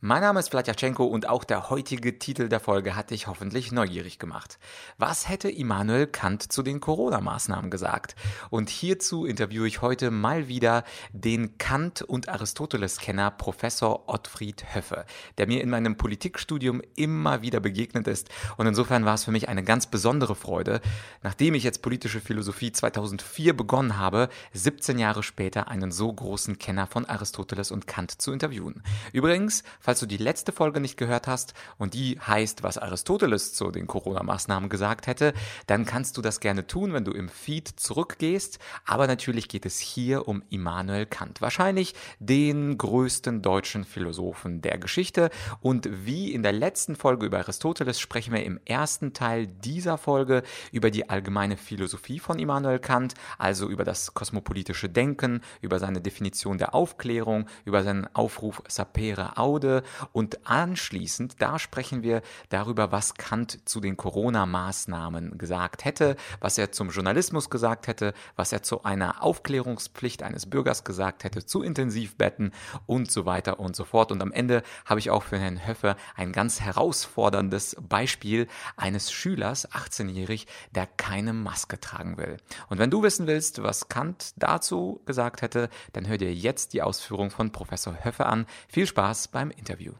Mein Name ist Vladyachenko und auch der heutige Titel der Folge hat dich hoffentlich neugierig gemacht. Was hätte Immanuel Kant zu den Corona-Maßnahmen gesagt? Und hierzu interviewe ich heute mal wieder den Kant- und Aristoteles-Kenner Professor Ottfried Höffe, der mir in meinem Politikstudium immer wieder begegnet ist. Und insofern war es für mich eine ganz besondere Freude, nachdem ich jetzt politische Philosophie 2004 begonnen habe, 17 Jahre später einen so großen Kenner von Aristoteles und Kant zu interviewen. Übrigens, Falls du die letzte Folge nicht gehört hast und die heißt, was Aristoteles zu den Corona-Maßnahmen gesagt hätte, dann kannst du das gerne tun, wenn du im Feed zurückgehst. Aber natürlich geht es hier um Immanuel Kant, wahrscheinlich den größten deutschen Philosophen der Geschichte. Und wie in der letzten Folge über Aristoteles sprechen wir im ersten Teil dieser Folge über die allgemeine Philosophie von Immanuel Kant, also über das kosmopolitische Denken, über seine Definition der Aufklärung, über seinen Aufruf Sapere Aude und anschließend, da sprechen wir darüber, was Kant zu den Corona-Maßnahmen gesagt hätte, was er zum Journalismus gesagt hätte, was er zu einer Aufklärungspflicht eines Bürgers gesagt hätte, zu Intensivbetten und so weiter und so fort. Und am Ende habe ich auch für Herrn Höffe ein ganz herausforderndes Beispiel eines Schülers, 18-jährig, der keine Maske tragen will. Und wenn du wissen willst, was Kant dazu gesagt hätte, dann hör dir jetzt die Ausführung von Professor Höffe an. Viel Spaß beim Interview. Interview.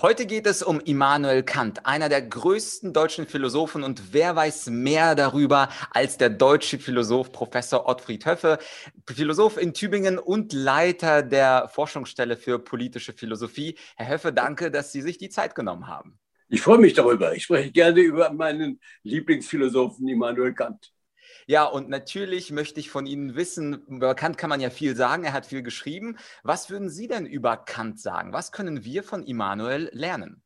Heute geht es um Immanuel Kant, einer der größten deutschen Philosophen und wer weiß mehr darüber als der deutsche Philosoph Professor Ottfried Höffe, Philosoph in Tübingen und Leiter der Forschungsstelle für politische Philosophie. Herr Höffe, danke, dass Sie sich die Zeit genommen haben. Ich freue mich darüber. Ich spreche gerne über meinen Lieblingsphilosophen Immanuel Kant. Ja, und natürlich möchte ich von Ihnen wissen, über Kant kann man ja viel sagen, er hat viel geschrieben. Was würden Sie denn über Kant sagen? Was können wir von Immanuel lernen?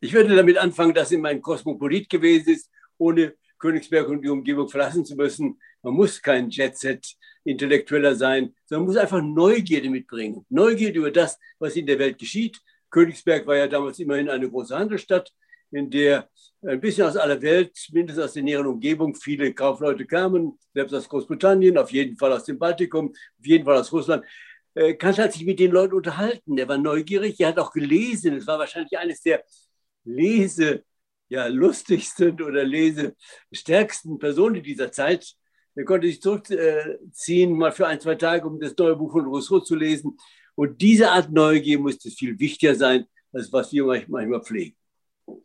Ich würde damit anfangen, dass er ein Kosmopolit gewesen ist, ohne Königsberg und die Umgebung verlassen zu müssen. Man muss kein Jet-Set-Intellektueller sein, sondern muss einfach Neugierde mitbringen. Neugierde über das, was in der Welt geschieht. Königsberg war ja damals immerhin eine große Handelsstadt in der ein bisschen aus aller Welt, mindestens aus der näheren Umgebung, viele Kaufleute kamen, selbst aus Großbritannien, auf jeden Fall aus dem Baltikum, auf jeden Fall aus Russland. Äh, Kant hat sich mit den Leuten unterhalten, er war neugierig, er hat auch gelesen. Es war wahrscheinlich eines der lese, ja, lustigsten oder lesestärksten Personen dieser Zeit. Er konnte sich zurückziehen, mal für ein, zwei Tage, um das neue Buch von Rousseau zu lesen. Und diese Art Neugier musste viel wichtiger sein, als was wir manchmal pflegen.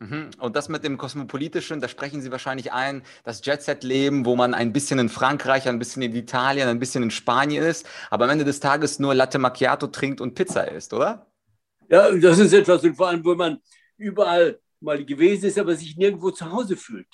Mhm. Und das mit dem Kosmopolitischen, da sprechen Sie wahrscheinlich ein, das Jet-Set-Leben, wo man ein bisschen in Frankreich, ein bisschen in Italien, ein bisschen in Spanien ist, aber am Ende des Tages nur Latte Macchiato trinkt und Pizza isst, oder? Ja, das ist etwas, und vor allem, wo man überall mal gewesen ist, aber sich nirgendwo zu Hause fühlt.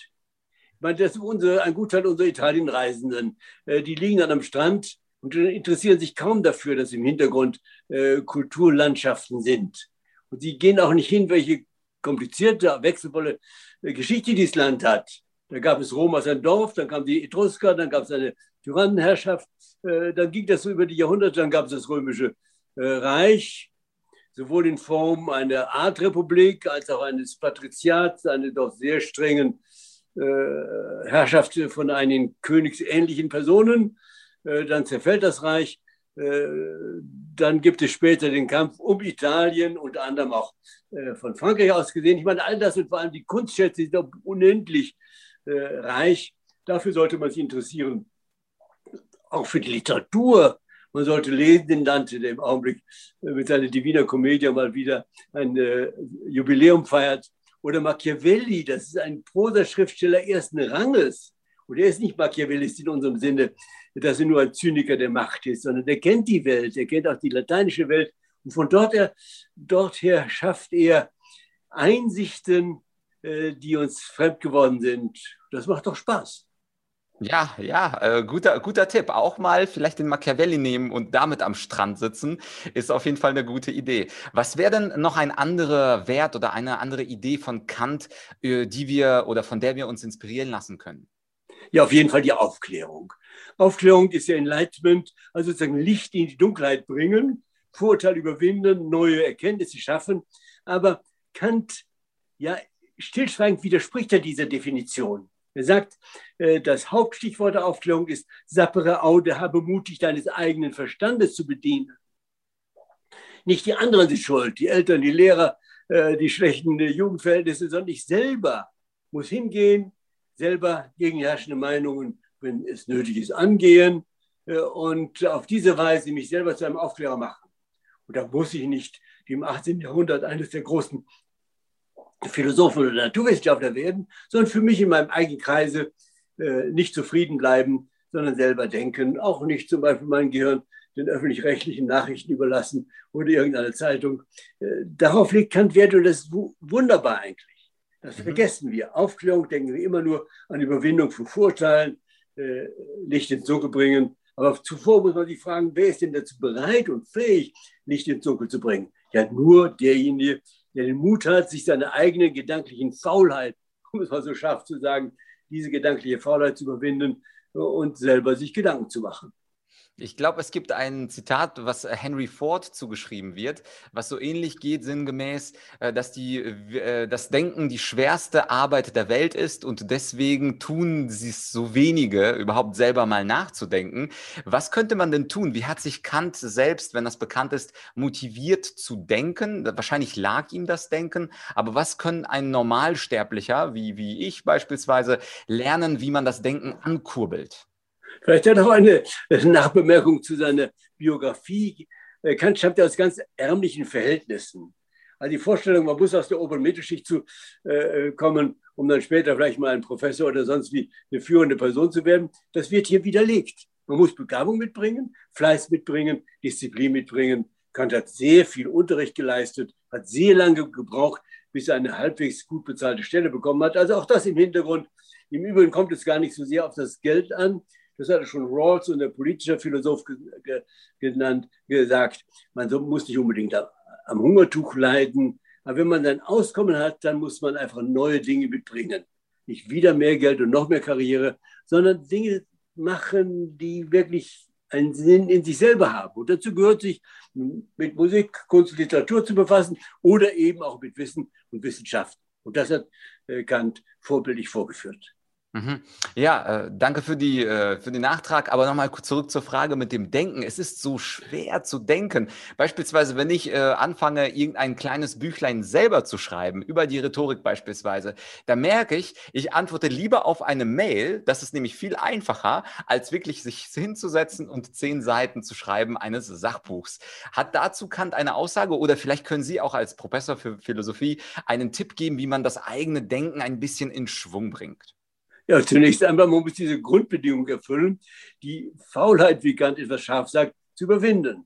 Ich meine, das ist unsere, ein Gutteil unserer Italienreisenden. Äh, die liegen dann am Strand und interessieren sich kaum dafür, dass im Hintergrund äh, Kulturlandschaften sind. Und sie gehen auch nicht hin, welche komplizierte, wechselvolle äh, Geschichte dieses Land hat. Da gab es Rom als ein Dorf, dann kam die Etrusker, dann gab es eine Tyrannenherrschaft, äh, dann ging das so über die Jahrhunderte, dann gab es das Römische äh, Reich, sowohl in Form einer Art Republik als auch eines Patriziats, einer doch sehr strengen Herrschaft von einigen königsähnlichen Personen. Dann zerfällt das Reich. Dann gibt es später den Kampf um Italien, unter anderem auch äh, von Frankreich aus gesehen. Ich meine, all das und vor allem die Kunstschätze sind unendlich äh, reich. Dafür sollte man sich interessieren. Auch für die Literatur. Man sollte lesen den Dante, der im Augenblick äh, mit seiner Divina Commedia mal wieder ein äh, Jubiläum feiert. Oder Machiavelli, das ist ein Prosaschriftsteller ersten Ranges. Und er ist nicht Machiavellist in unserem Sinne, dass er nur ein Zyniker der Macht ist, sondern der kennt die Welt, er kennt auch die lateinische Welt und von dort her, dorther schafft er Einsichten, äh, die uns fremd geworden sind. Das macht doch Spaß. Ja, ja, äh, guter, guter Tipp. Auch mal vielleicht den Machiavelli nehmen und damit am Strand sitzen, ist auf jeden Fall eine gute Idee. Was wäre denn noch ein anderer Wert oder eine andere Idee von Kant, äh, die wir oder von der wir uns inspirieren lassen können? Ja, auf jeden Fall die Aufklärung. Aufklärung ist ja Enlightenment, also sozusagen Licht in die Dunkelheit bringen. Vorurteile überwinden, neue Erkenntnisse schaffen. Aber Kant, ja, stillschweigend widerspricht er dieser Definition. Er sagt, Äh, das Hauptstichwort der Aufklärung ist sappere Aude, habe mutig deines eigenen Verstandes zu bedienen. Nicht die anderen sind schuld, die Eltern, die Lehrer, äh, die schlechten Jugendverhältnisse, sondern ich selber muss hingehen, selber gegen herrschende Meinungen, wenn es nötig ist, angehen äh, und auf diese Weise mich selber zu einem Aufklärer machen. Und da muss ich nicht wie im 18. Jahrhundert eines der großen Philosophen oder Naturwissenschaftler werden, sondern für mich in meinem eigenen Kreise äh, nicht zufrieden bleiben, sondern selber denken, auch nicht zum Beispiel mein Gehirn den öffentlich-rechtlichen Nachrichten überlassen oder irgendeine Zeitung. Äh, darauf liegt Kant Wert und das ist wunderbar eigentlich. Das mhm. vergessen wir. Aufklärung denken wir immer nur an Überwindung von Vorteilen, äh, Licht ins Dunkel bringen. Aber zuvor muss man sich fragen, wer ist denn dazu bereit und fähig, Licht ins Dunkel zu bringen? Ja, nur derjenige, der den Mut hat, sich seine eigene gedanklichen Faulheit, um es mal so scharf zu sagen, diese gedankliche Faulheit zu überwinden und selber sich Gedanken zu machen. Ich glaube, es gibt ein Zitat, was äh, Henry Ford zugeschrieben wird, was so ähnlich geht, sinngemäß, äh, dass die, äh, das Denken die schwerste Arbeit der Welt ist und deswegen tun sie es so wenige, überhaupt selber mal nachzudenken. Was könnte man denn tun? Wie hat sich Kant selbst, wenn das bekannt ist, motiviert zu denken? Wahrscheinlich lag ihm das Denken, aber was können ein Normalsterblicher, wie, wie ich beispielsweise, lernen, wie man das Denken ankurbelt? Vielleicht hat er auch eine Nachbemerkung zu seiner Biografie. Kant stammte aus ganz ärmlichen Verhältnissen. Also die Vorstellung, man muss aus der oberen Mittelschicht zu, äh, kommen, um dann später vielleicht mal ein Professor oder sonst wie eine führende Person zu werden, das wird hier widerlegt. Man muss Begabung mitbringen, Fleiß mitbringen, Disziplin mitbringen. Kant hat sehr viel Unterricht geleistet, hat sehr lange gebraucht, bis er eine halbwegs gut bezahlte Stelle bekommen hat. Also auch das im Hintergrund. Im Übrigen kommt es gar nicht so sehr auf das Geld an, das hatte schon Rawls und der politische Philosoph genannt, gesagt, man muss nicht unbedingt am Hungertuch leiden, aber wenn man dann Auskommen hat, dann muss man einfach neue Dinge mitbringen. Nicht wieder mehr Geld und noch mehr Karriere, sondern Dinge machen, die wirklich einen Sinn in sich selber haben. Und dazu gehört sich mit Musik, Kunst und Literatur zu befassen oder eben auch mit Wissen und Wissenschaft. Und das hat äh, Kant vorbildlich vorgeführt. Mhm. Ja, äh, danke für, die, äh, für den Nachtrag. Aber nochmal zurück zur Frage mit dem Denken. Es ist so schwer zu denken. Beispielsweise, wenn ich äh, anfange, irgendein kleines Büchlein selber zu schreiben, über die Rhetorik beispielsweise, da merke ich, ich antworte lieber auf eine Mail. Das ist nämlich viel einfacher, als wirklich sich hinzusetzen und zehn Seiten zu schreiben eines Sachbuchs. Hat dazu Kant eine Aussage oder vielleicht können Sie auch als Professor für Philosophie einen Tipp geben, wie man das eigene Denken ein bisschen in Schwung bringt? Ja, zunächst einmal, man muss diese Grundbedingung erfüllen, die Faulheit, wie Kant etwas scharf sagt, zu überwinden.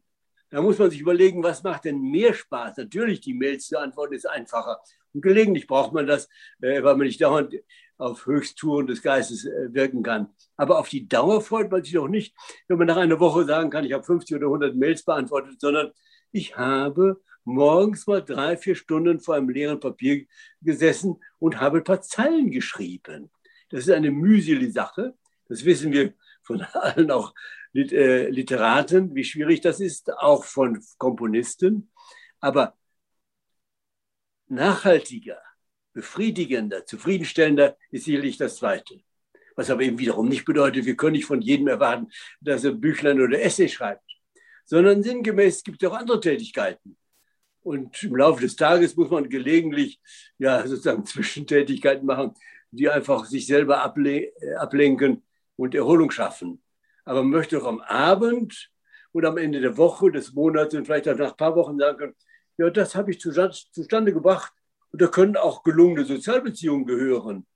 Da muss man sich überlegen, was macht denn mehr Spaß? Natürlich, die Mails zu antworten ist einfacher. Und gelegentlich braucht man das, äh, weil man nicht dauernd auf Höchsttouren des Geistes äh, wirken kann. Aber auf die Dauer freut man sich doch nicht, wenn man nach einer Woche sagen kann, ich habe 50 oder 100 Mails beantwortet, sondern ich habe morgens mal drei, vier Stunden vor einem leeren Papier gesessen und habe ein paar Zeilen geschrieben. Das ist eine mühseli-Sache. Das wissen wir von allen auch äh, Literaten, wie schwierig das ist, auch von Komponisten. Aber nachhaltiger, befriedigender, zufriedenstellender ist sicherlich das Zweite. Was aber eben wiederum nicht bedeutet, wir können nicht von jedem erwarten, dass er Büchlein oder Essay schreibt, sondern sinngemäß gibt es auch andere Tätigkeiten. Und im Laufe des Tages muss man gelegentlich ja, sozusagen Zwischentätigkeiten machen, die einfach sich selber able äh, ablenken und Erholung schaffen. Aber man möchte auch am Abend oder am Ende der Woche, des Monats und vielleicht auch nach ein paar Wochen sagen können, ja, das habe ich zustande gebracht und da können auch gelungene Sozialbeziehungen gehören.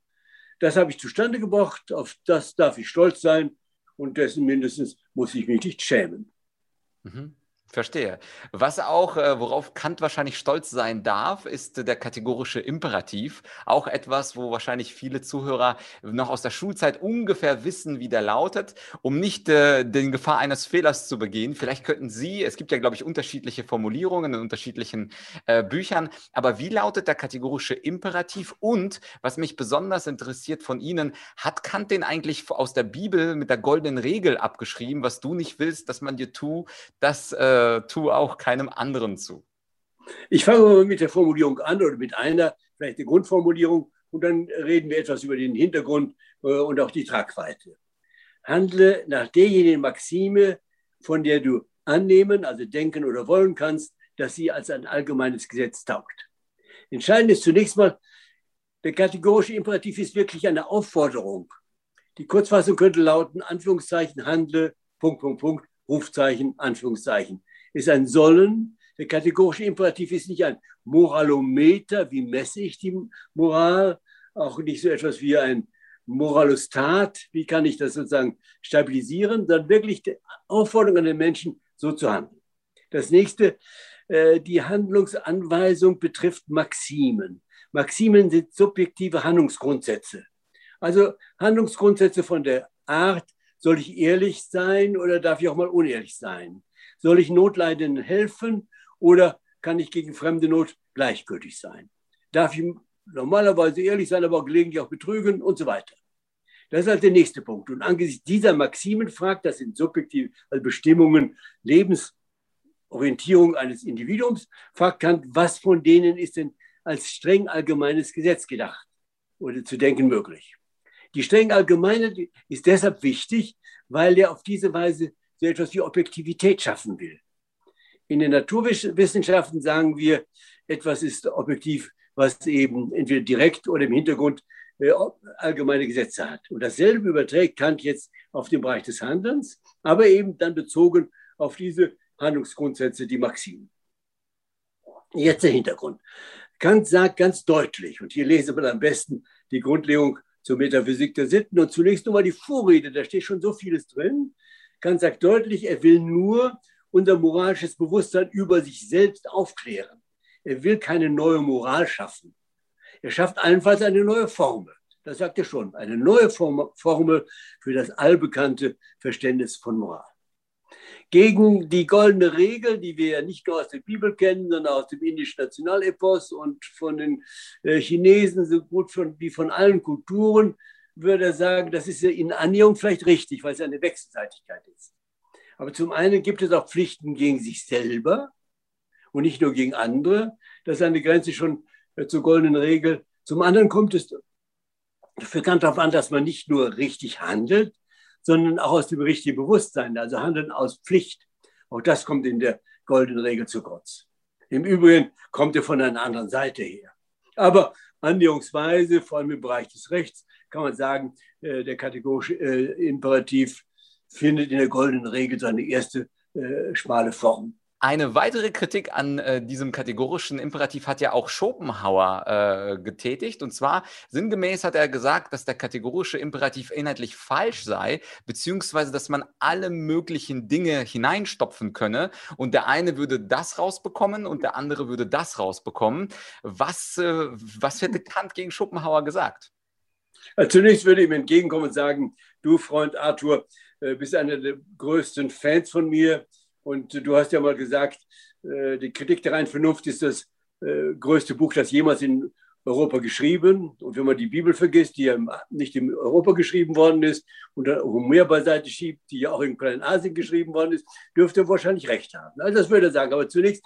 Das habe ich zustande gebracht, auf das darf ich stolz sein und dessen mindestens muss ich mich nicht schämen. Mhm. Verstehe. Was auch, äh, worauf Kant wahrscheinlich stolz sein darf, ist der kategorische Imperativ. Auch etwas, wo wahrscheinlich viele Zuhörer noch aus der Schulzeit ungefähr wissen, wie der lautet, um nicht äh, den Gefahr eines Fehlers zu begehen. Vielleicht könnten Sie, es gibt ja, glaube ich, unterschiedliche Formulierungen in unterschiedlichen äh, Büchern, aber wie lautet der kategorische Imperativ? Und was mich besonders interessiert von Ihnen, hat Kant den eigentlich aus der Bibel mit der goldenen Regel abgeschrieben, was du nicht willst, dass man dir tu, das äh, äh, tu auch keinem anderen zu. Ich fange mal mit der Formulierung an oder mit einer, vielleicht der Grundformulierung, und dann reden wir etwas über den Hintergrund äh, und auch die Tragweite. Handle nach derjenigen Maxime, von der du annehmen, also denken oder wollen kannst, dass sie als ein allgemeines Gesetz taugt. Entscheidend ist zunächst mal, der kategorische Imperativ ist wirklich eine Aufforderung. Die Kurzfassung könnte lauten, Anführungszeichen, handle, Punkt, Punkt, Punkt, Rufzeichen, Anführungszeichen. Ist ein Sollen. Der kategorische Imperativ ist nicht ein Moralometer, wie messe ich die Moral, auch nicht so etwas wie ein Moralostat, wie kann ich das sozusagen stabilisieren, sondern wirklich die Aufforderung an den Menschen, so zu handeln. Das nächste, äh, die Handlungsanweisung betrifft Maximen. Maximen sind subjektive Handlungsgrundsätze. Also Handlungsgrundsätze von der Art, soll ich ehrlich sein oder darf ich auch mal unehrlich sein? Soll ich Notleidenden helfen oder kann ich gegen fremde Not gleichgültig sein? Darf ich normalerweise ehrlich sein, aber auch gelegentlich auch betrügen und so weiter? Das ist halt der nächste Punkt. Und angesichts dieser Maximen fragt, das sind subjektive also Bestimmungen, Lebensorientierung eines Individuums, fragt Kant, was von denen ist denn als streng allgemeines Gesetz gedacht oder zu denken möglich. Die streng allgemeine ist deshalb wichtig, weil er auf diese Weise so etwas wie Objektivität schaffen will. In den Naturwissenschaften sagen wir, etwas ist objektiv, was eben entweder direkt oder im Hintergrund äh, allgemeine Gesetze hat. Und dasselbe überträgt Kant jetzt auf den Bereich des Handelns, aber eben dann bezogen auf diese Handlungsgrundsätze, die Maximen. Jetzt der Hintergrund. Kant sagt ganz deutlich, und hier lesen wir am besten die Grundlegung zur Metaphysik der Sitten. Und zunächst nur mal die Vorrede, da steht schon so vieles drin. Kant sagt deutlich, er will nur unser moralisches Bewusstsein über sich selbst aufklären. Er will keine neue Moral schaffen. Er schafft allenfalls eine neue Formel. Das sagt er schon, eine neue Formel für das allbekannte Verständnis von Moral gegen die goldene Regel, die wir ja nicht nur aus der Bibel kennen, sondern aus dem indischen Nationalepos und von den äh, Chinesen so gut von, wie von allen Kulturen, würde er sagen, das ist in Annäherung vielleicht richtig, weil es eine Wechselseitigkeit ist. Aber zum einen gibt es auch Pflichten gegen sich selber und nicht nur gegen andere. Das ist eine Grenze schon äh, zur goldenen Regel. Zum anderen kommt es für Kant darauf an, dass man nicht nur richtig handelt, sondern auch aus dem richtigen Bewusstsein, also Handeln aus Pflicht. Auch das kommt in der goldenen Regel zu kurz. Im Übrigen kommt er von einer anderen Seite her. Aber annäherungsweise, vor allem im Bereich des Rechts, kann man sagen, äh, der kategorische äh, Imperativ findet in der goldenen Regel seine erste äh, schmale Form. Eine weitere Kritik an äh, diesem kategorischen Imperativ hat ja auch Schopenhauer äh, getätigt. Und zwar sinngemäß hat er gesagt, dass der kategorische Imperativ inhaltlich falsch sei, beziehungsweise dass man alle möglichen Dinge hineinstopfen könne und der eine würde das rausbekommen und der andere würde das rausbekommen. Was, äh, was hätte Kant gegen Schopenhauer gesagt? Also zunächst würde ich ihm entgegenkommen und sagen, du Freund Arthur, äh, bist einer der größten Fans von mir und du hast ja mal gesagt, äh, die Kritik der reinen Vernunft ist das äh, größte Buch, das jemals in Europa geschrieben. Und wenn man die Bibel vergisst, die ja nicht in Europa geschrieben worden ist und dann Homer beiseite schiebt, die ja auch in Kleinasien geschrieben worden ist, dürfte er wahrscheinlich recht haben. Also das würde er sagen. Aber zunächst,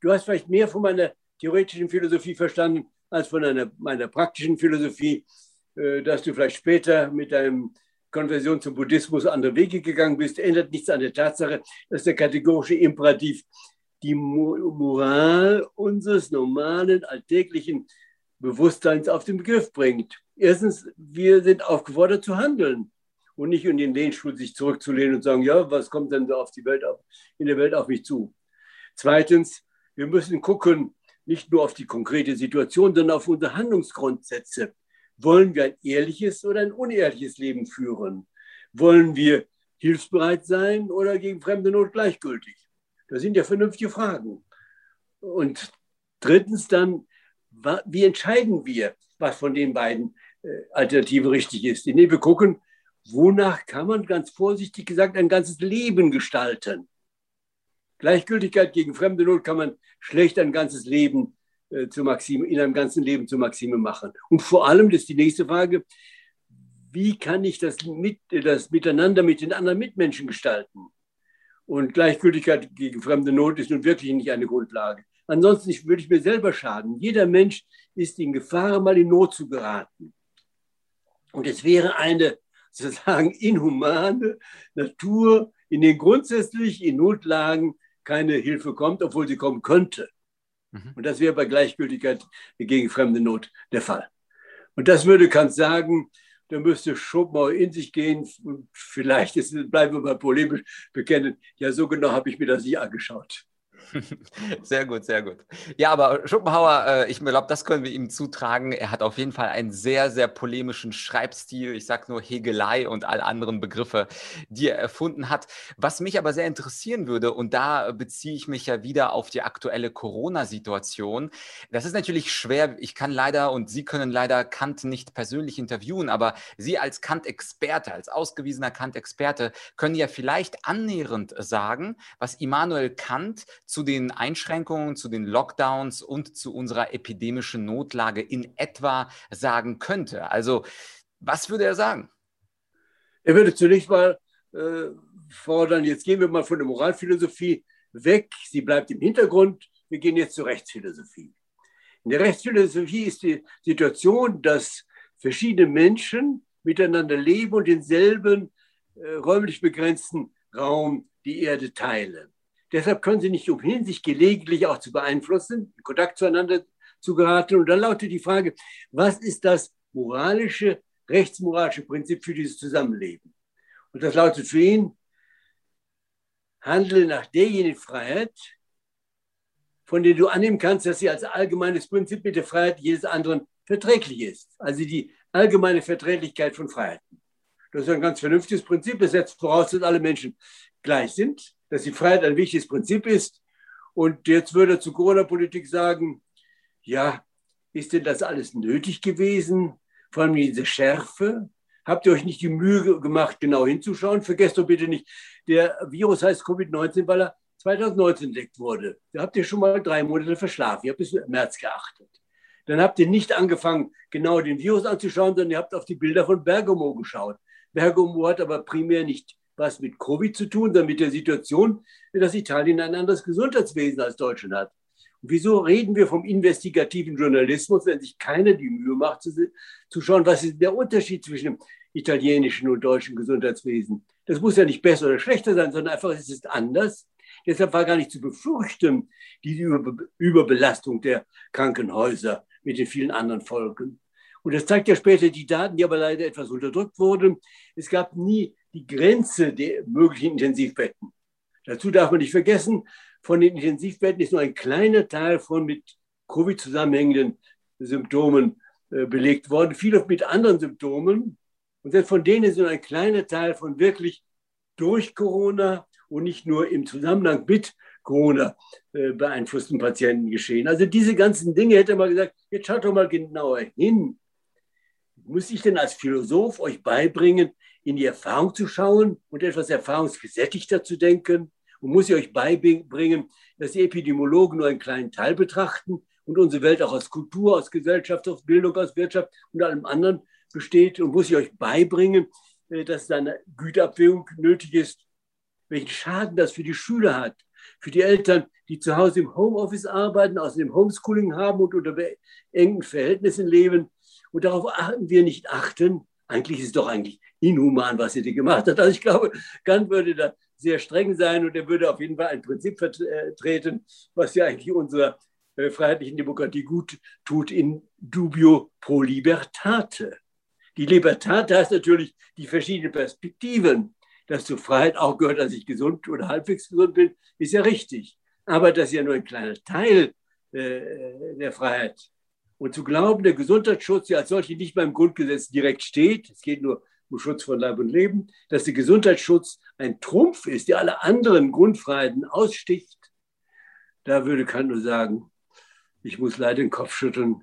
du hast vielleicht mehr von meiner theoretischen Philosophie verstanden als von einer, meiner praktischen Philosophie, dass du vielleicht später mit deinem Konversion zum Buddhismus andere Wege gegangen bist, ändert nichts an der Tatsache, dass der kategorische Imperativ die Moral unseres normalen, alltäglichen Bewusstseins auf den Begriff bringt. Erstens, wir sind aufgefordert zu handeln und nicht in den Lehnstuhl sich zurückzulehnen und sagen, ja, was kommt denn da auf die Welt auf, in der Welt auf mich zu? Zweitens, wir müssen gucken, nicht nur auf die konkrete Situation, sondern auf unsere Handlungsgrundsätze. Wollen wir ein ehrliches oder ein unehrliches Leben führen? Wollen wir hilfsbereit sein oder gegen fremde Not gleichgültig? Das sind ja vernünftige Fragen. Und drittens dann, wie entscheiden wir, was von den beiden äh, Alternativen richtig ist? Indem wir gucken, wonach kann man ganz vorsichtig gesagt ein ganzes Leben gestalten? Gleichgültigkeit gegen fremde Not kann man schlecht ein ganzes Leben äh, zur Maxime, in einem ganzen Leben zur Maxime machen. Und vor allem, das ist die nächste Frage, wie kann ich das, mit, das Miteinander mit den anderen Mitmenschen gestalten? Und Gleichgültigkeit gegen fremde Not ist nun wirklich nicht eine Grundlage. Ansonsten würde ich mir selber schaden. Jeder Mensch ist in Gefahr, mal in Not zu geraten. Und es wäre eine sozusagen inhumane Natur, in denen grundsätzlich in Notlagen keine Hilfe kommt, obwohl sie kommen könnte. Mhm. Und das wäre bei Gleichgültigkeit gegen fremde Not der Fall. Und das würde Kant sagen, da müsste Schopenhauer in sich gehen und vielleicht ist, bleiben wir mal polemisch bekennen, ja, so genau habe ich mir das nicht angeschaut. Sehr gut, sehr gut. Ja, aber Schopenhauer, äh, ich glaube, das können wir ihm zutragen. Er hat auf jeden Fall einen sehr, sehr polemischen Schreibstil. Ich sage nur Hegelei und all anderen Begriffe, die er erfunden hat. Was mich aber sehr interessieren würde, und da beziehe ich mich ja wieder auf die aktuelle Corona-Situation. Das ist natürlich schwer. Ich kann leider und Sie können leider Kant nicht persönlich interviewen, aber Sie als Kant-Experte, als ausgewiesener Kant-Experte, können ja vielleicht annähernd sagen, was Immanuel Kant den Einschränkungen, zu den Lockdowns und zu unserer epidemischen Notlage in etwa sagen könnte? Also, was würde er sagen? Er würde zunächst mal äh, fordern, jetzt gehen wir mal von der Moralphilosophie weg, sie bleibt im Hintergrund, wir gehen jetzt zur Rechtsphilosophie. In der Rechtsphilosophie ist die Situation, dass verschiedene Menschen miteinander leben und denselben äh, räumlich begrenzten Raum die Erde teilen. Deshalb können sie nicht umhin, sich gelegentlich auch zu beeinflussen, in Kontakt zueinander zu geraten. Und dann lautet die Frage, was ist das moralische, rechtsmoralische Prinzip für dieses Zusammenleben? Und das lautet für ihn, handle nach derjenigen Freiheit, von der du annehmen kannst, dass sie als allgemeines Prinzip mit der Freiheit jedes anderen verträglich ist. Also die allgemeine Verträglichkeit von Freiheiten. Das ist ein ganz vernünftiges Prinzip. Das setzt voraus, dass alle Menschen gleich sind dass die Freiheit ein wichtiges Prinzip ist. Und jetzt würde er zur Corona-Politik sagen, ja, ist denn das alles nötig gewesen? Vor allem diese Schärfe. Habt ihr euch nicht die Mühe gemacht, genau hinzuschauen? Vergesst doch bitte nicht, der Virus heißt Covid-19, weil er 2019 entdeckt wurde. Da habt ihr schon mal drei Monate verschlafen. Ihr habt bis März geachtet. Dann habt ihr nicht angefangen, genau den Virus anzuschauen, sondern ihr habt auf die Bilder von Bergamo geschaut. Bergamo hat aber primär nicht was mit Covid zu tun, sondern mit der Situation, dass Italien ein anderes Gesundheitswesen als Deutschland hat. Und wieso reden wir vom investigativen Journalismus, wenn sich keiner die Mühe macht, zu, zu schauen, was ist der Unterschied zwischen dem italienischen und deutschen Gesundheitswesen? Das muss ja nicht besser oder schlechter sein, sondern einfach, es ist anders. Deshalb war gar nicht zu befürchten, diese Überbelastung der Krankenhäuser mit den vielen anderen Folgen. Und das zeigt ja später die Daten, die aber leider etwas unterdrückt wurden. Es gab nie die Grenze der möglichen Intensivbetten. Dazu darf man nicht vergessen, von den Intensivbetten ist nur ein kleiner Teil von mit Covid zusammenhängenden Symptomen äh, belegt worden, viele mit anderen Symptomen. Und selbst von denen ist nur ein kleiner Teil von wirklich durch Corona und nicht nur im Zusammenhang mit Corona äh, beeinflussten Patienten geschehen. Also diese ganzen Dinge hätte man gesagt, jetzt schaut doch mal genauer hin. Muss ich denn als Philosoph euch beibringen, in die Erfahrung zu schauen und etwas erfahrungsgesättigter zu denken und muss ich euch beibringen, dass die Epidemiologen nur einen kleinen Teil betrachten und unsere Welt auch aus Kultur, aus Gesellschaft, aus Bildung, aus Wirtschaft und allem anderen besteht und muss ich euch beibringen, äh, dass da eine Güterabwägung nötig ist, welchen Schaden das für die Schüler hat, für die Eltern, die zu Hause im Homeoffice arbeiten, aus dem Homeschooling haben und unter engen Verhältnissen leben. Und darauf achten wir nicht achten. Eigentlich ist es doch eigentlich inhuman, was sie da gemacht hat. Also ich glaube, Kant würde da sehr streng sein und er würde auf jeden Fall ein Prinzip vertreten, was ja eigentlich unserer äh, freiheitlichen Demokratie gut tut, in dubio pro libertate. Die Libertate heißt natürlich die verschiedenen Perspektiven. Dass zur Freiheit auch gehört, dass ich gesund oder halbwegs gesund bin, ist ja richtig. Aber das ist ja nur ein kleiner Teil äh, der Freiheit. Und zu glauben, der Gesundheitsschutz ja als solche nicht beim Grundgesetz direkt steht, es geht nur um Schutz von Leib und Leben, dass der Gesundheitsschutz ein Trumpf ist, der alle anderen Grundfreiheiten aussticht, da würde Kant nur sagen, ich muss leider den Kopf schütteln.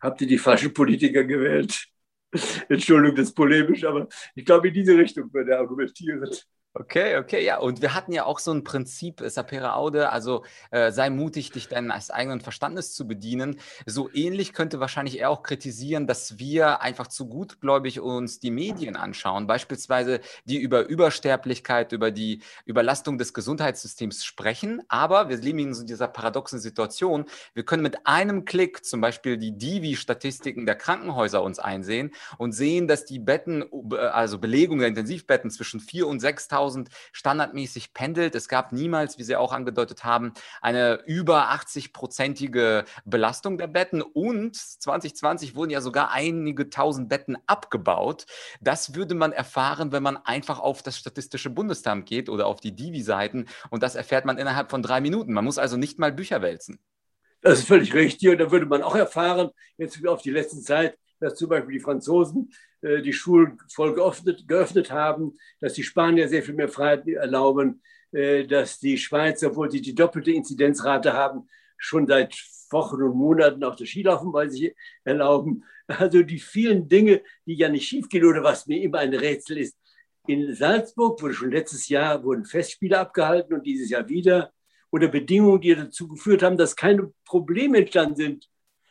Habt ihr die falschen Politiker gewählt? Entschuldigung, das ist polemisch, aber ich glaube, in diese Richtung würde er argumentieren. Okay, okay, ja. Und wir hatten ja auch so ein Prinzip, Sapere Aude, also äh, sei mutig, dich deines eigenen Verstandes zu bedienen. So ähnlich könnte wahrscheinlich er auch kritisieren, dass wir einfach zu gutgläubig uns die Medien anschauen, beispielsweise die über Übersterblichkeit, über die Überlastung des Gesundheitssystems sprechen. Aber wir leben in so dieser paradoxen Situation. Wir können mit einem Klick zum Beispiel die Divi-Statistiken der Krankenhäuser uns einsehen und sehen, dass die Betten, äh, also Belegung der Intensivbetten zwischen 4.000 und 6.000 2000 standardmäßig pendelt. Es gab niemals, wie Sie auch angedeutet haben, eine über 80-prozentige Belastung der Betten und 2020 wurden ja sogar einige tausend Betten abgebaut. Das würde man erfahren, wenn man einfach auf das Statistische Bundesamt geht oder auf die Divi-Seiten und das erfährt man innerhalb von drei Minuten. Man muss also nicht mal Bücher wälzen. Das ist völlig richtig. Und da würde man auch erfahren, jetzt auf die letzte Zeit, dass zum Beispiel die Franzosen die Schulen voll geöffnet, geöffnet haben, dass die Spanier sehr viel mehr Freiheit erlauben, äh, dass die Schweizer, obwohl sie die doppelte Inzidenzrate haben, schon seit Wochen und Monaten auch das Skilaufen bei sich erlauben. Also die vielen Dinge, die ja nicht schiefgehen oder was mir immer ein Rätsel ist. In Salzburg wurde schon letztes Jahr wurden Festspiele abgehalten und dieses Jahr wieder unter Bedingungen, die dazu geführt haben, dass keine Probleme entstanden sind.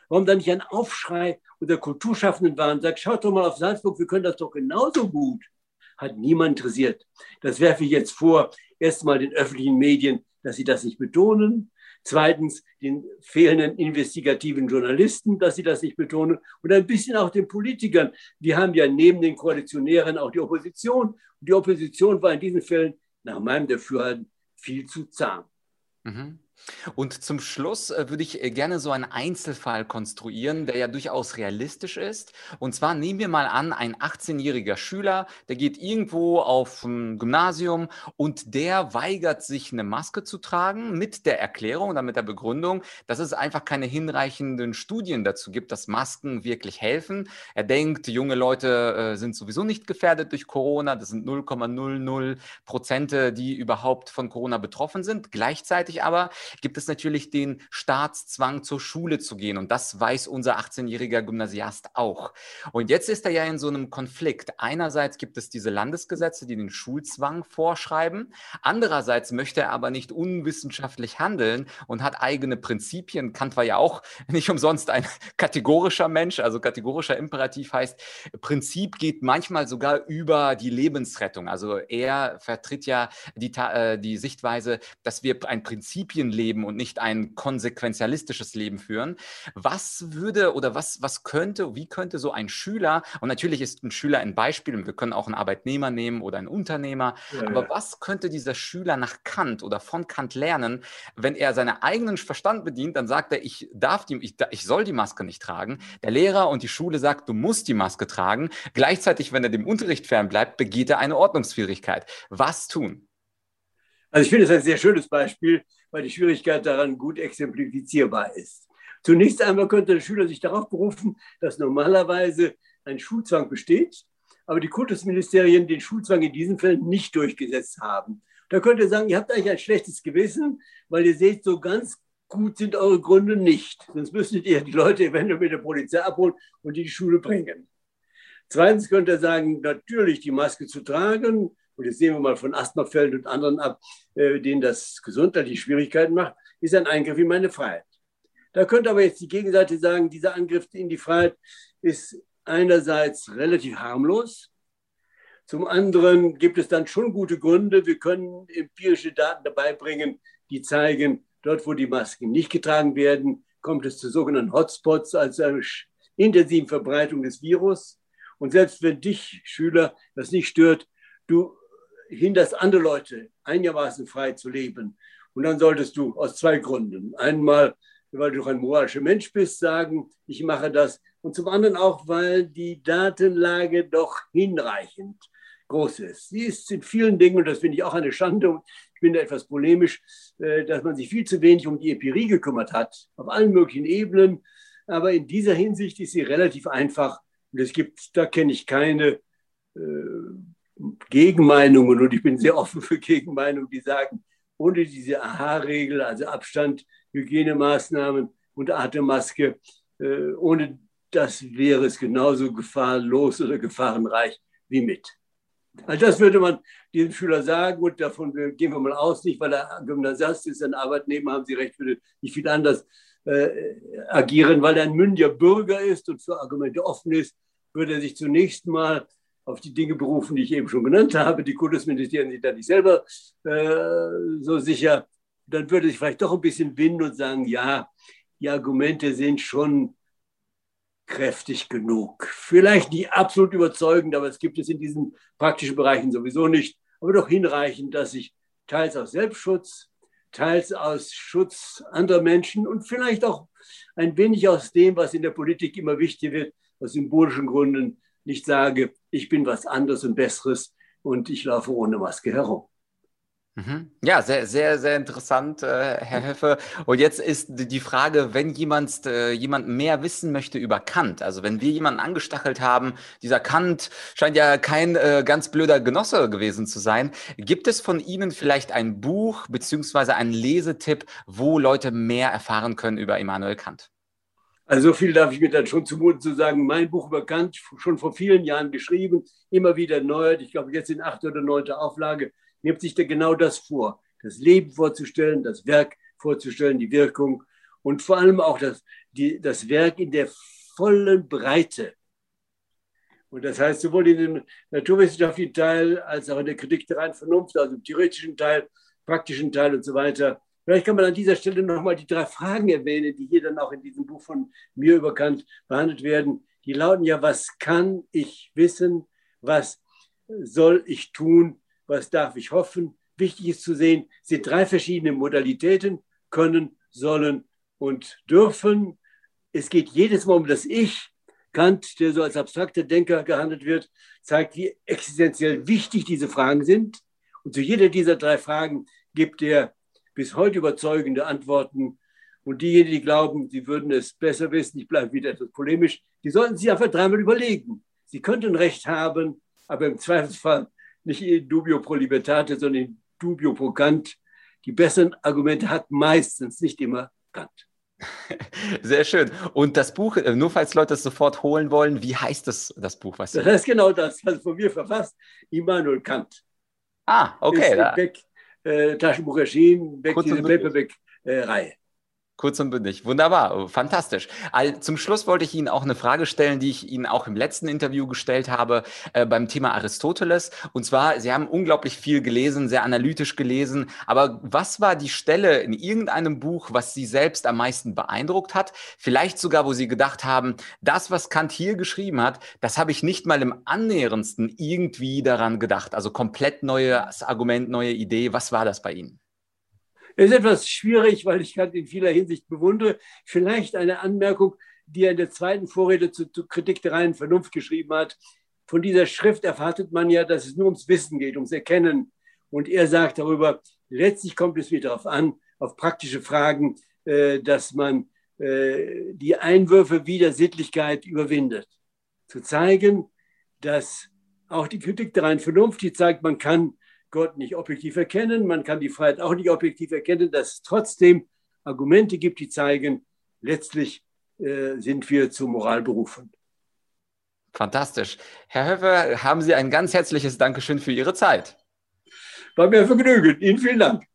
Warum da nicht ein Aufschrei unter Kulturschaffenden war und sagt, schaut doch mal auf Salzburg, wir können das doch genauso gut. Hat niemand interessiert. Das werfe ich jetzt vor, erstmal den öffentlichen Medien, dass sie das nicht betonen. Zweitens den fehlenden investigativen Journalisten, dass sie das nicht betonen. Und ein bisschen auch den Politikern. Wir haben ja neben den Koalitionären auch die Opposition. Und die Opposition war in diesen Fällen nach meinem Dafürhalten viel zu zahm. Mhm. Und zum Schluss äh, würde ich äh, gerne so einen Einzelfall konstruieren, der ja durchaus realistisch ist. Und zwar nehmen wir mal an, ein 18-jähriger Schüler, der geht irgendwo auf ein Gymnasium und der weigert sich, eine Maske zu tragen mit der Erklärung oder mit der Begründung, dass es einfach keine hinreichenden Studien dazu gibt, dass Masken wirklich helfen. Er denkt, junge Leute äh, sind sowieso nicht gefährdet durch Corona. Das sind 0,00 Prozente, die überhaupt von Corona betroffen sind. Gleichzeitig aber gibt es natürlich den Staatszwang, zur Schule zu gehen. Und das weiß unser 18-jähriger Gymnasiast auch. Und jetzt ist er ja in so einem Konflikt. Einerseits gibt es diese Landesgesetze, die den Schulzwang vorschreiben. Andererseits möchte er aber nicht unwissenschaftlich handeln und hat eigene Prinzipien. Kant war ja auch nicht umsonst ein kategorischer Mensch. Also kategorischer Imperativ heißt, Prinzip geht manchmal sogar über die Lebensrettung. Also er vertritt ja die, äh, die Sichtweise, dass wir ein Prinzipienleben leben und nicht ein konsequenzialistisches Leben führen. Was würde oder was, was könnte, wie könnte so ein Schüler, und natürlich ist ein Schüler ein Beispiel, und wir können auch einen Arbeitnehmer nehmen oder einen Unternehmer, ja, aber ja. was könnte dieser Schüler nach Kant oder von Kant lernen, wenn er seinen eigenen Verstand bedient, dann sagt er, ich darf die, ich, ich soll die Maske nicht tragen. Der Lehrer und die Schule sagt, du musst die Maske tragen. Gleichzeitig, wenn er dem Unterricht fernbleibt, begeht er eine Ordnungswidrigkeit. Was tun? Also ich finde es ein sehr schönes Beispiel, weil die Schwierigkeit daran gut exemplifizierbar ist. Zunächst einmal könnte der Schüler sich darauf berufen, dass normalerweise ein Schulzwang besteht, aber die Kultusministerien den Schulzwang in diesen Fällen nicht durchgesetzt haben. Da könnte er sagen, ihr habt eigentlich ein schlechtes Gewissen, weil ihr seht, so ganz gut sind eure Gründe nicht. Sonst müsstet ihr die Leute eventuell mit der Polizei abholen und die, die Schule bringen. Zweitens könnte er sagen, natürlich die Maske zu tragen, und jetzt sehen wir mal von Asthmafällen und anderen ab, äh, denen das gesundheitliche Schwierigkeiten macht, ist ein Eingriff in meine Freiheit. Da könnte aber jetzt die Gegenseite sagen, dieser Angriff in die Freiheit ist einerseits relativ harmlos. Zum anderen gibt es dann schon gute Gründe. Wir können empirische Daten dabei bringen, die zeigen, dort, wo die Masken nicht getragen werden, kommt es zu sogenannten Hotspots, also einer intensiven Verbreitung des Virus. Und selbst wenn dich, Schüler, das nicht stört, du hinderst andere Leute einigermaßen frei zu leben. Und dann solltest du aus zwei Gründen. Einmal, weil du ein moralischer Mensch bist, sagen, ich mache das. Und zum anderen auch, weil die Datenlage doch hinreichend groß ist. Sie ist in vielen Dingen, und das finde ich auch eine Schande, ich bin da etwas polemisch, äh, dass man sich viel zu wenig um die Empirie gekümmert hat, auf allen möglichen Ebenen. Aber in dieser Hinsicht ist sie relativ einfach. Und es gibt, da kenne ich keine äh, Gegenmeinungen und ich bin sehr offen für Gegenmeinungen, die sagen, ohne diese AHA-Regel, also Abstand, Hygienemaßnahmen und Atemmaske, äh, ohne das wäre es genauso gefahrlos oder gefahrenreich wie mit. Also das würde man diesem Schüler sagen und davon gehen wir mal aus, nicht weil er Gymnasiast ist, ein Arbeitnehmer, haben Sie recht, würde nicht viel anders äh, agieren, weil er ein mündiger Bürger ist und für Argumente offen ist, würde er sich zunächst mal auf die Dinge berufen, die ich eben schon genannt habe. Die Kultusministerien sind da nicht selber äh, so sicher. Dann würde sich vielleicht doch ein bisschen winden und sagen, ja, die Argumente sind schon kräftig genug. Vielleicht nicht absolut überzeugend, aber es gibt es in diesen praktischen Bereichen sowieso nicht, aber doch hinreichend, dass ich teils aus Selbstschutz, teils aus Schutz anderer Menschen und vielleicht auch ein wenig aus dem, was in der Politik immer wichtig wird, aus symbolischen Gründen nicht sage, ich bin was anderes und Besseres und ich laufe ohne Maske herum. Mhm. Ja, sehr, sehr, sehr interessant, äh, Herr Höffe. Und jetzt ist die Frage, wenn jemand, äh, jemand mehr wissen möchte über Kant, also wenn wir jemanden angestachelt haben, dieser Kant scheint ja kein äh, ganz blöder Genosse gewesen zu sein, gibt es von Ihnen vielleicht ein Buch beziehungsweise einen Lesetipp, wo Leute mehr erfahren können über Immanuel Kant? Also so viel darf ich mir dann schon zumuten zu sagen. Mein Buch über Kant, schon vor vielen Jahren geschrieben, immer wieder erneuert. Ich glaube, jetzt in achte oder neunte Auflage nimmt sich da genau das vor. Das Leben vorzustellen, das Werk vorzustellen, die Wirkung und vor allem auch das, die, das Werk in der vollen Breite. Und das heißt, sowohl in dem naturwissenschaftlichen Teil als auch in der Kritik der reinen Vernunft, also im theoretischen Teil, praktischen Teil und so weiter. Vielleicht kann man an dieser Stelle nochmal die drei Fragen erwähnen, die hier dann auch in diesem Buch von mir überkannt behandelt werden. Die lauten ja, was kann ich wissen? Was soll ich tun? was darf ich hoffen. Wichtig ist zu sehen, sind drei verschiedene Modalitäten, können, sollen und dürfen. Es geht jedes Mal um das Ich. Kant, der so als abstrakter Denker gehandelt wird, zeigt, wie existenziell wichtig diese Fragen sind. Und zu jeder dieser drei Fragen gibt er bis heute überzeugende Antworten. Und diejenigen, die glauben, sie würden es besser wissen, ich bleibe wieder etwas polemisch, die sollten sich einfach dreimal überlegen. Sie könnten Recht haben, aber im Zweifelsfall nicht in dubio pro libertate, sondern in dubio pro Kant. Die besseren Argumente hat meistens, nicht immer Kant. Sehr schön. Und das Buch, äh, nur falls Leute es sofort holen wollen, wie heißt das, das Buch? Was das heißt genau das, also von mir verfasst, Immanuel Kant. Ah, okay. Ist äh, Taschenbuch erschienen, Beck, diese Paperback-Reihe. Kurz und bündig. Wunderbar. Fantastisch. Zum Schluss wollte ich Ihnen auch eine Frage stellen, die ich Ihnen auch im letzten Interview gestellt habe äh, beim Thema Aristoteles. Und zwar, Sie haben unglaublich viel gelesen, sehr analytisch gelesen. Aber was war die Stelle in irgendeinem Buch, was Sie selbst am meisten beeindruckt hat? Vielleicht sogar, wo Sie gedacht haben, das, was Kant hier geschrieben hat, das habe ich nicht mal im annäherndsten irgendwie daran gedacht. Also komplett neues Argument, neue Idee. Was war das bei Ihnen? Ist etwas schwierig, weil ich Kant in vieler Hinsicht bewundere. Vielleicht eine Anmerkung, die er in der zweiten Vorrede zur, zur Kritik der reinen Vernunft geschrieben hat. Von dieser Schrift erwartet man ja, dass es nur ums Wissen geht, ums Erkennen. Und er sagt darüber, letztlich kommt es wieder darauf an, auf praktische Fragen, äh, dass man äh, die Einwürfe wider Sittlichkeit überwindet. Zu zeigen, dass auch die Kritik der reinen Vernunft, die zeigt, man kann Gott nicht objektiv erkennen, man kann die Freiheit auch nicht objektiv erkennen, dass es trotzdem Argumente gibt, die zeigen, letztlich äh, sind wir zur Moral berufen. Fantastisch. Herr Höfer, haben Sie ein ganz herzliches Dankeschön für Ihre Zeit. War mir Vergnügen. Ihnen vielen Dank.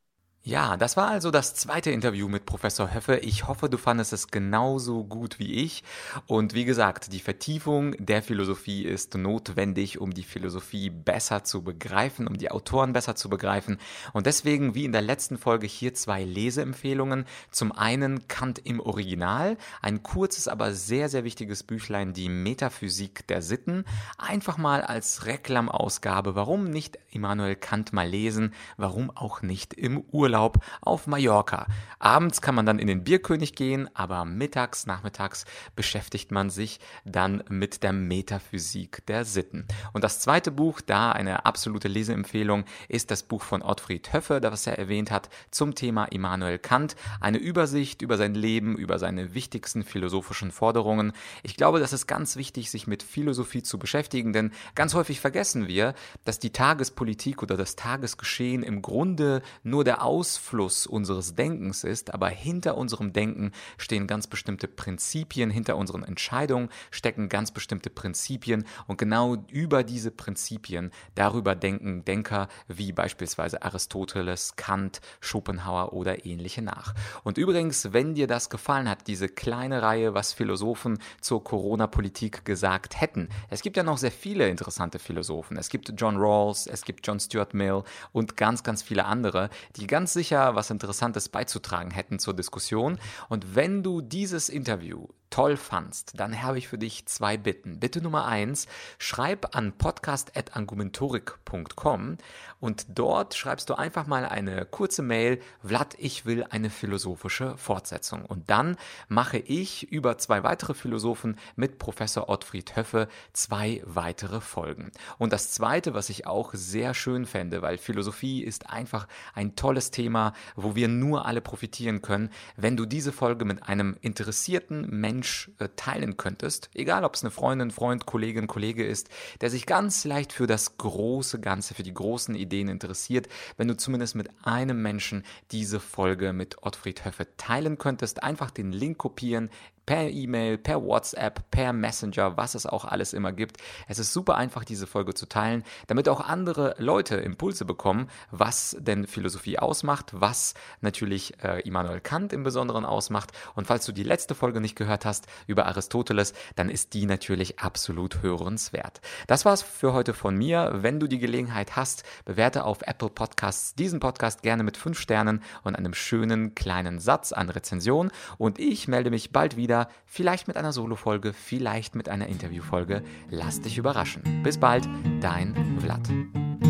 Ja, das war also das zweite Interview mit Professor Höffe. Ich hoffe, du fandest es genauso gut wie ich. Und wie gesagt, die Vertiefung der Philosophie ist notwendig, um die Philosophie besser zu begreifen, um die Autoren besser zu begreifen. Und deswegen, wie in der letzten Folge, hier zwei Leseempfehlungen. Zum einen Kant im Original, ein kurzes, aber sehr, sehr wichtiges Büchlein, die Metaphysik der Sitten. Einfach mal als Reklamausgabe. Warum nicht Immanuel Kant mal lesen? Warum auch nicht im Urlaub? Urlaub auf Mallorca. Abends kann man dann in den Bierkönig gehen, aber mittags, nachmittags beschäftigt man sich dann mit der Metaphysik der Sitten. Und das zweite Buch, da eine absolute Leseempfehlung, ist das Buch von Ottfried Höffe, das er erwähnt hat, zum Thema Immanuel Kant. Eine Übersicht über sein Leben, über seine wichtigsten philosophischen Forderungen. Ich glaube, das ist ganz wichtig, sich mit Philosophie zu beschäftigen, denn ganz häufig vergessen wir, dass die Tagespolitik oder das Tagesgeschehen im Grunde nur der Aus Ausfluss unseres Denkens ist, aber hinter unserem Denken stehen ganz bestimmte Prinzipien, hinter unseren Entscheidungen stecken ganz bestimmte Prinzipien und genau über diese Prinzipien, darüber denken Denker wie beispielsweise Aristoteles, Kant, Schopenhauer oder ähnliche nach. Und übrigens, wenn dir das gefallen hat, diese kleine Reihe, was Philosophen zur Corona-Politik gesagt hätten, es gibt ja noch sehr viele interessante Philosophen. Es gibt John Rawls, es gibt John Stuart Mill und ganz, ganz viele andere, die ganz sicher was Interessantes beizutragen hätten zur Diskussion. Und wenn du dieses Interview toll fandst, dann habe ich für dich zwei Bitten. Bitte Nummer eins, schreib an podcast.argumentorik.com und dort schreibst du einfach mal eine kurze Mail, Vlad, ich will eine philosophische Fortsetzung. Und dann mache ich über zwei weitere Philosophen mit Professor Ottfried Höffe zwei weitere Folgen. Und das zweite, was ich auch sehr schön fände, weil Philosophie ist einfach ein tolles Thema, wo wir nur alle profitieren können, wenn du diese Folge mit einem interessierten Menschen Mensch äh, teilen könntest, egal ob es eine Freundin, Freund, Kollegin, Kollege ist, der sich ganz leicht für das große Ganze, für die großen Ideen interessiert, wenn du zumindest mit einem Menschen diese Folge mit Ottfried Höffe teilen könntest, einfach den Link kopieren, per E-Mail, per WhatsApp, per Messenger, was es auch alles immer gibt. Es ist super einfach, diese Folge zu teilen, damit auch andere Leute Impulse bekommen, was denn Philosophie ausmacht, was natürlich äh, Immanuel Kant im Besonderen ausmacht. Und falls du die letzte Folge nicht gehört hast über Aristoteles, dann ist die natürlich absolut hörenswert. Das war's für heute von mir. Wenn du die Gelegenheit hast, bewerte auf Apple Podcasts diesen Podcast gerne mit fünf Sternen und einem schönen kleinen Satz an Rezension. Und ich melde mich bald wieder wieder, vielleicht mit einer Solo-Folge, vielleicht mit einer Interview-Folge. Lass dich überraschen. Bis bald, dein Vlad.